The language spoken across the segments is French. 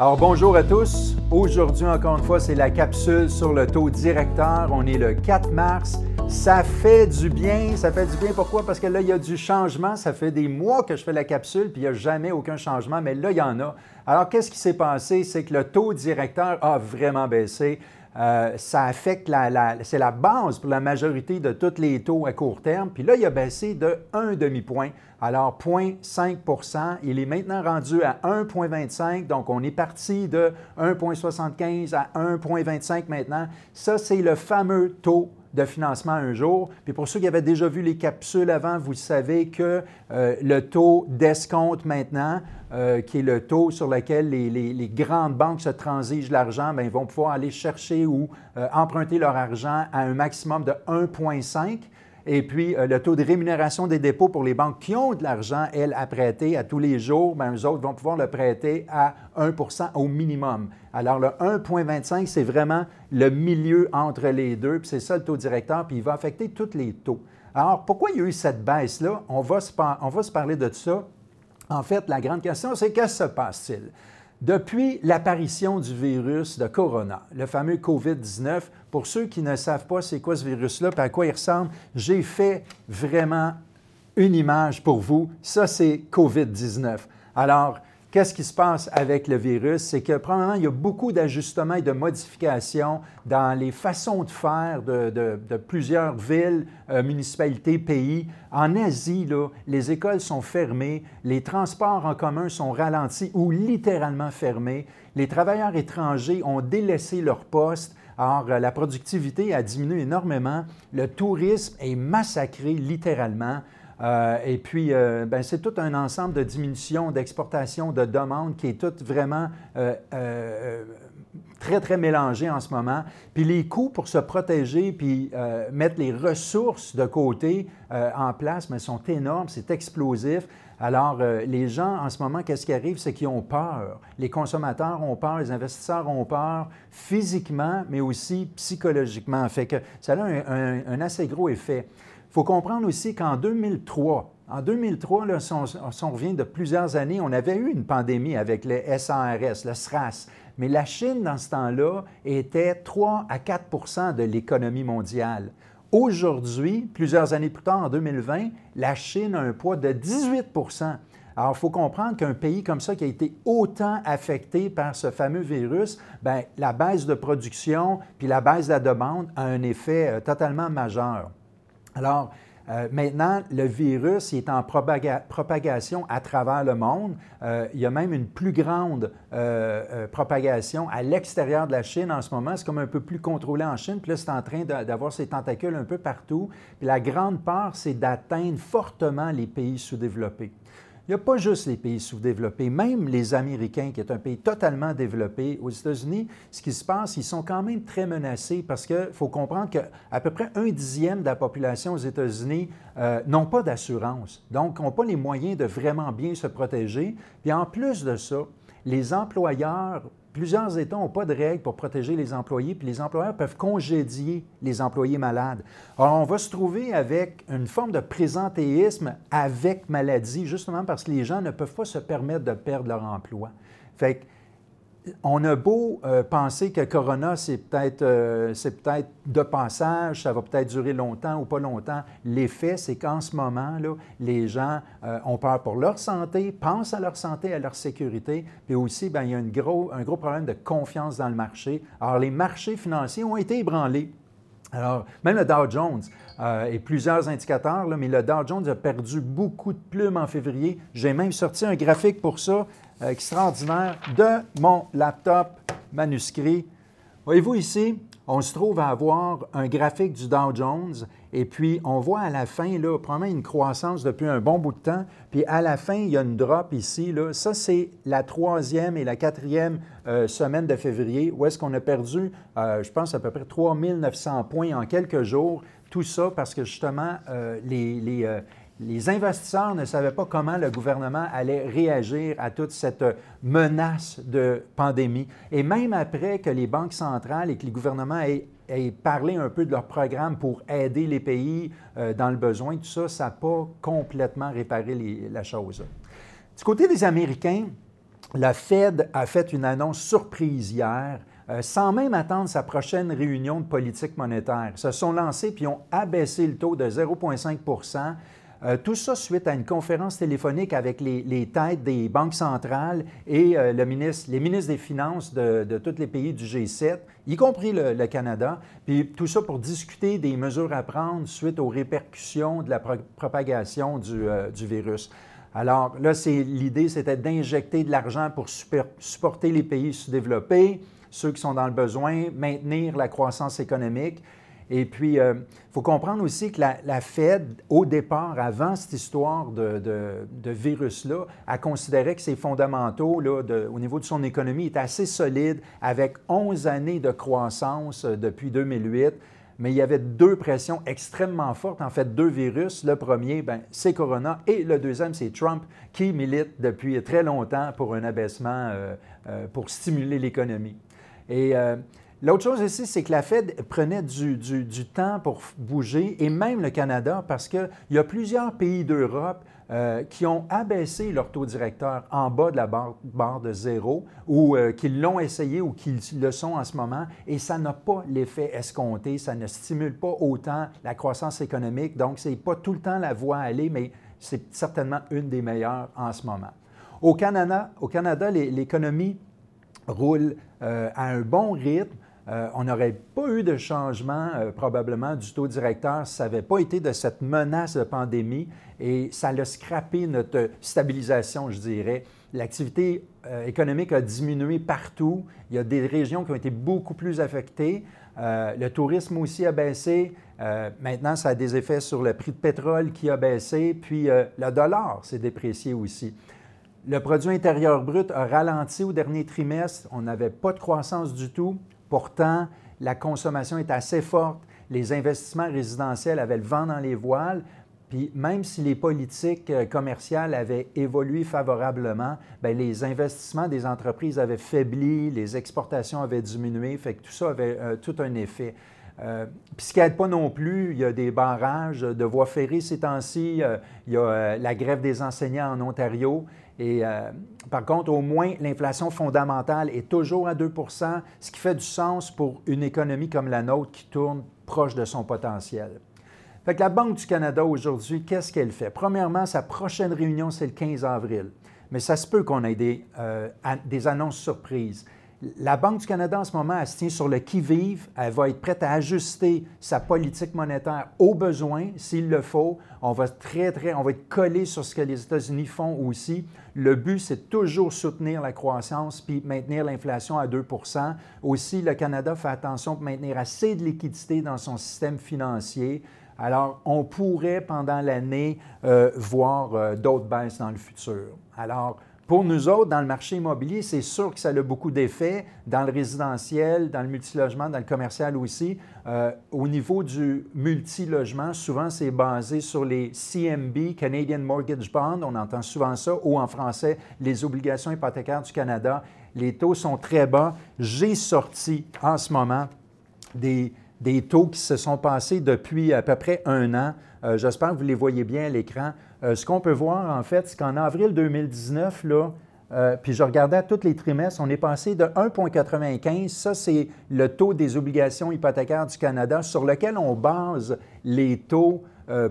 Alors bonjour à tous. Aujourd'hui, encore une fois, c'est la capsule sur le taux directeur. On est le 4 mars. Ça fait du bien. Ça fait du bien. Pourquoi? Parce que là, il y a du changement. Ça fait des mois que je fais la capsule, puis il n'y a jamais aucun changement, mais là, il y en a. Alors, qu'est-ce qui s'est passé? C'est que le taux directeur a vraiment baissé. Euh, ça affecte la, c'est la base pour la majorité de tous les taux à court terme. Puis là, il a baissé de un demi-point. Alors, 0,5% Il est maintenant rendu à 1,25 Donc, on est parti de 1,75 à 1,25 maintenant. Ça, c'est le fameux taux de financement un jour. Puis pour ceux qui avaient déjà vu les capsules avant, vous savez que euh, le taux d'escompte maintenant, euh, qui est le taux sur lequel les, grandes banques se transigent l'argent, bien, ils vont pouvoir aller chercher ou euh, emprunter leur argent à un maximum de 1,5 et puis, euh, le taux de rémunération des dépôts pour les banques qui ont de l'argent, elles, à prêter à tous les jours, bien, eux autres vont pouvoir le prêter à 1% au minimum. Alors, le 1,25, c'est vraiment le milieu entre les deux, puis c'est ça le taux directeur, puis il va affecter tous les taux. Alors, pourquoi il y a eu cette baisse-là? On va se, on va se parler de ça. En fait, la grande question, c'est qu'est-ce qui se passe-t-il? Depuis l'apparition du virus de Corona, le fameux COVID-19, pour ceux qui ne savent pas c'est quoi ce virus-là et à quoi il ressemble, j'ai fait vraiment une image pour vous. Ça, c'est COVID-19. Alors, Qu'est-ce qui se passe avec le virus? C'est que, probablement, il y a beaucoup d'ajustements et de modifications dans les façons de faire de, plusieurs villes, euh, municipalités, pays. En Asie, là, les écoles sont fermées, les transports en commun sont ralentis ou littéralement fermés. Les travailleurs étrangers ont délaissé leur poste. Alors, euh, la productivité a diminué énormément. Le tourisme est massacré littéralement. Euh, et puis, euh, ben, c'est tout un ensemble de diminutions, d'exportation, de demandes qui est tout vraiment euh, très, très mélangé en ce moment. Puis les coûts pour se protéger puis mettre les ressources de côté en place, mais sont énormes, c'est explosif. Alors, les gens, en ce moment, qu'est-ce qui arrive? C'est qu'ils ont peur. Les consommateurs ont peur, les investisseurs ont peur, physiquement, mais aussi psychologiquement. Fait que ça a un assez gros effet. Il faut comprendre aussi qu'en 2003, en 2003, là, si, on, revient de plusieurs années, on avait eu une pandémie avec le SARS, le SRAS. Mais la Chine, dans ce temps-là, était 3 à 4% de l'économie mondiale. Aujourd'hui, plusieurs années plus tard, en 2020, la Chine a un poids de 18% alors, il faut comprendre qu'un pays comme ça qui a été autant affecté par ce fameux virus, bien, la baisse de production puis la baisse de la demande a un effet euh, totalement majeur. Alors, euh, maintenant, le virus est en propagation à travers le monde. Euh, il y a même une plus grande euh, propagation à l'extérieur de la Chine en ce moment. C'est comme un peu plus contrôlé en Chine. Puis là, c'est en train d'avoir ses tentacules un peu partout. Puis la grande part, c'est d'atteindre fortement les pays sous-développés. Il n'y a pas juste les pays sous-développés, même les Américains, qui est un pays totalement développé. Aux États-Unis, ce qui se passe, ils sont quand même très menacés parce qu'il faut comprendre qu'à peu près un dixième de la population aux États-Unis euh, n'ont pas d'assurance, donc n'ont pas les moyens de vraiment bien se protéger. Puis en plus de ça, les employeurs Plusieurs États n'ont pas de règles pour protéger les employés, puis les employeurs peuvent congédier les employés malades. Alors, on va se trouver avec une forme de présentéisme avec maladie, justement parce que les gens ne peuvent pas se permettre de perdre leur emploi. Fait que on a beau euh, penser que Corona, c'est peut-être euh, peut de passage, ça va peut-être durer longtemps ou pas longtemps. L'effet, c'est qu'en ce moment, là, les gens euh, ont peur pour leur santé, pensent à leur santé, à leur sécurité, puis aussi, bien, il y a gros, un gros problème de confiance dans le marché. Alors, les marchés financiers ont été ébranlés. Alors, même le Dow Jones et plusieurs indicateurs, mais le Dow Jones a perdu beaucoup de plumes en février. J'ai même sorti un graphique pour ça extraordinaire de mon laptop manuscrit. Voyez-vous ici, on se trouve à avoir un graphique du Dow Jones et puis on voit à la fin, là, probablement une croissance depuis un bon bout de temps, puis à la fin, il y a une drop ici. Là. Ça, c'est la troisième et la quatrième euh, semaine de février où est-ce qu'on a perdu, euh, je pense, à peu près 3900 points en quelques jours. Tout ça parce que justement, euh, les, les investisseurs ne savaient pas comment le gouvernement allait réagir à toute cette menace de pandémie. Et même après que les banques centrales et que les gouvernements aient, parlé un peu de leur programme pour aider les pays euh, dans le besoin, tout ça, ça n'a pas complètement réparé la chose. Du côté des Américains, la Fed a fait une annonce surprise hier, euh, sans même attendre sa prochaine réunion de politique monétaire. Ils se sont lancés puis ont abaissé le taux de 0,5 euh, tout ça suite à une conférence téléphonique avec les, têtes des banques centrales et euh, les ministres des Finances de, tous les pays du G7, y compris le, Canada. Puis tout ça pour discuter des mesures à prendre suite aux répercussions de la propagation du, euh, du, virus. Alors là, l'idée, c'était d'injecter de l'argent pour supporter les pays sous-développés, ceux qui sont dans le besoin, maintenir la croissance économique. Et puis, il euh, faut comprendre aussi que la, Fed, au départ, avant cette histoire de, virus-là, a considéré que ses fondamentaux là, au niveau de son économie étaient assez solides, avec 11 années de croissance euh, depuis 2008 mais il y avait deux pressions extrêmement fortes, en fait deux virus. Le premier, ben, c'est Corona et le deuxième, c'est Trump qui milite depuis très longtemps pour un abaissement euh, pour stimuler l'économie. Et L'autre chose aussi, c'est que la Fed prenait du, temps pour bouger, et même le Canada, parce qu'il y a plusieurs pays d'Europe euh, qui ont abaissé leur taux directeur en bas de la barre, de zéro, ou euh, qui l'ont essayé ou qui le sont en ce moment, et ça n'a pas l'effet escompté, ça ne stimule pas autant la croissance économique, donc ce n'est pas tout le temps la voie à aller, mais c'est certainement une des meilleures en ce moment. Au Canada, au Canada l'économie roule euh, à un bon rythme. Euh, on n'aurait pas eu de changement euh, probablement du taux directeur si ça n'avait pas été de cette menace de pandémie et ça a scrappé notre stabilisation, je dirais. L'activité euh, économique a diminué partout. Il y a des régions qui ont été beaucoup plus affectées. le tourisme aussi a baissé. maintenant, ça a des effets sur le prix de pétrole qui a baissé. Puis le dollar s'est déprécié aussi. Le produit intérieur brut a ralenti au dernier trimestre. On n'avait pas de croissance du tout. Pourtant, la consommation est assez forte. Les investissements résidentiels avaient le vent dans les voiles. Puis même si les politiques euh, commerciales avaient évolué favorablement, bien, les investissements des entreprises avaient faibli, les exportations avaient diminué, fait que tout ça avait euh, tout un effet. Euh, puis ce qui n'aide pas non plus, il y a des barrages de voies ferrées ces temps-ci, il y a la grève des enseignants en Ontario. Et euh, par contre, au moins, l'inflation fondamentale est toujours à 2% ce qui fait du sens pour une économie comme la nôtre qui tourne proche de son potentiel. Fait que la Banque du Canada aujourd'hui, qu'est-ce qu'elle fait? Premièrement, sa prochaine réunion, c'est le 15 avril. Mais ça se peut qu'on ait des, euh, des annonces surprises. La Banque du Canada, en ce moment, elle se tient sur le qui-vive. Elle va être prête à ajuster sa politique monétaire aux besoins, s'il le faut. On va, très, très, on va être collé sur ce que les États-Unis font aussi. Le but, c'est toujours soutenir la croissance puis maintenir l'inflation à 2% Aussi, le Canada fait attention pour maintenir assez de liquidité dans son système financier. Alors, on pourrait, pendant l'année, euh, voir euh, d'autres baisses dans le futur. Alors, pour nous autres, dans le marché immobilier, c'est sûr que ça a beaucoup d'effets, dans le résidentiel, dans le multilogement, dans le commercial aussi. Euh, au niveau du multilogement, souvent, c'est basé sur les CMB, Canadian Mortgage Bond, on entend souvent ça, ou en français, les obligations hypothécaires du Canada. Les taux sont très bas. J'ai sorti en ce moment des, des taux qui se sont passés depuis à peu près un an. Euh, j'espère que vous les voyez bien à l'écran. Euh, ce qu'on peut voir, en fait, c'est qu'en avril 2019, là, euh, puis je regardais à tous les trimestres, on est passé de 1,95, ça c'est le taux des obligations hypothécaires du Canada sur lequel on base les taux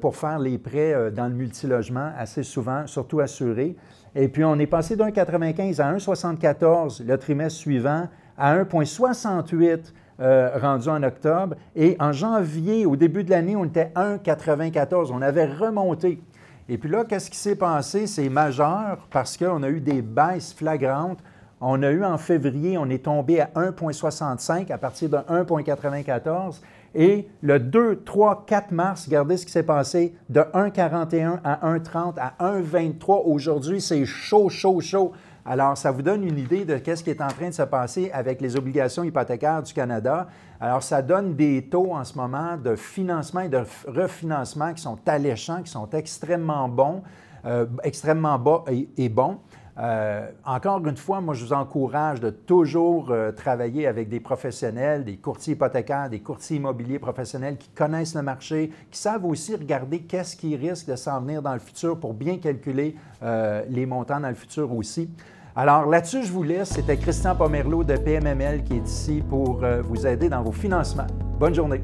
pour faire les prêts dans le multilogement assez souvent, surtout assurés. Et puis on est passé de 1,95 à 1,74 le trimestre suivant, à 1,68 rendu en octobre. Et en janvier, au début de l'année, on était à 1,94. On avait remonté. Et puis là, qu'est-ce qui s'est passé? C'est majeur parce qu'on a eu des baisses flagrantes. On a eu en février, on est tombé à 1,65 à partir de 1,94. Et le 2, 3, 4 mars, regardez ce qui s'est passé, de 1,41 à 1,30 à 1,23. Aujourd'hui, c'est chaud, chaud, chaud. Alors, ça vous donne une idée de ce qui est en train de se passer avec les obligations hypothécaires du Canada. Alors, ça donne des taux en ce moment de financement et de refinancement qui sont alléchants, qui sont extrêmement bons, euh, extrêmement bas et, bons. Euh, encore une fois, moi, je vous encourage de toujours euh, travailler avec des professionnels, des courtiers hypothécaires, des courtiers immobiliers professionnels qui connaissent le marché, qui savent aussi regarder qu'est-ce qui risque de s'en venir dans le futur pour bien calculer les montants dans le futur aussi. Alors là-dessus, je vous laisse. C'était Christian Pomerleau de PMML qui est ici pour euh, vous aider dans vos financements. Bonne journée.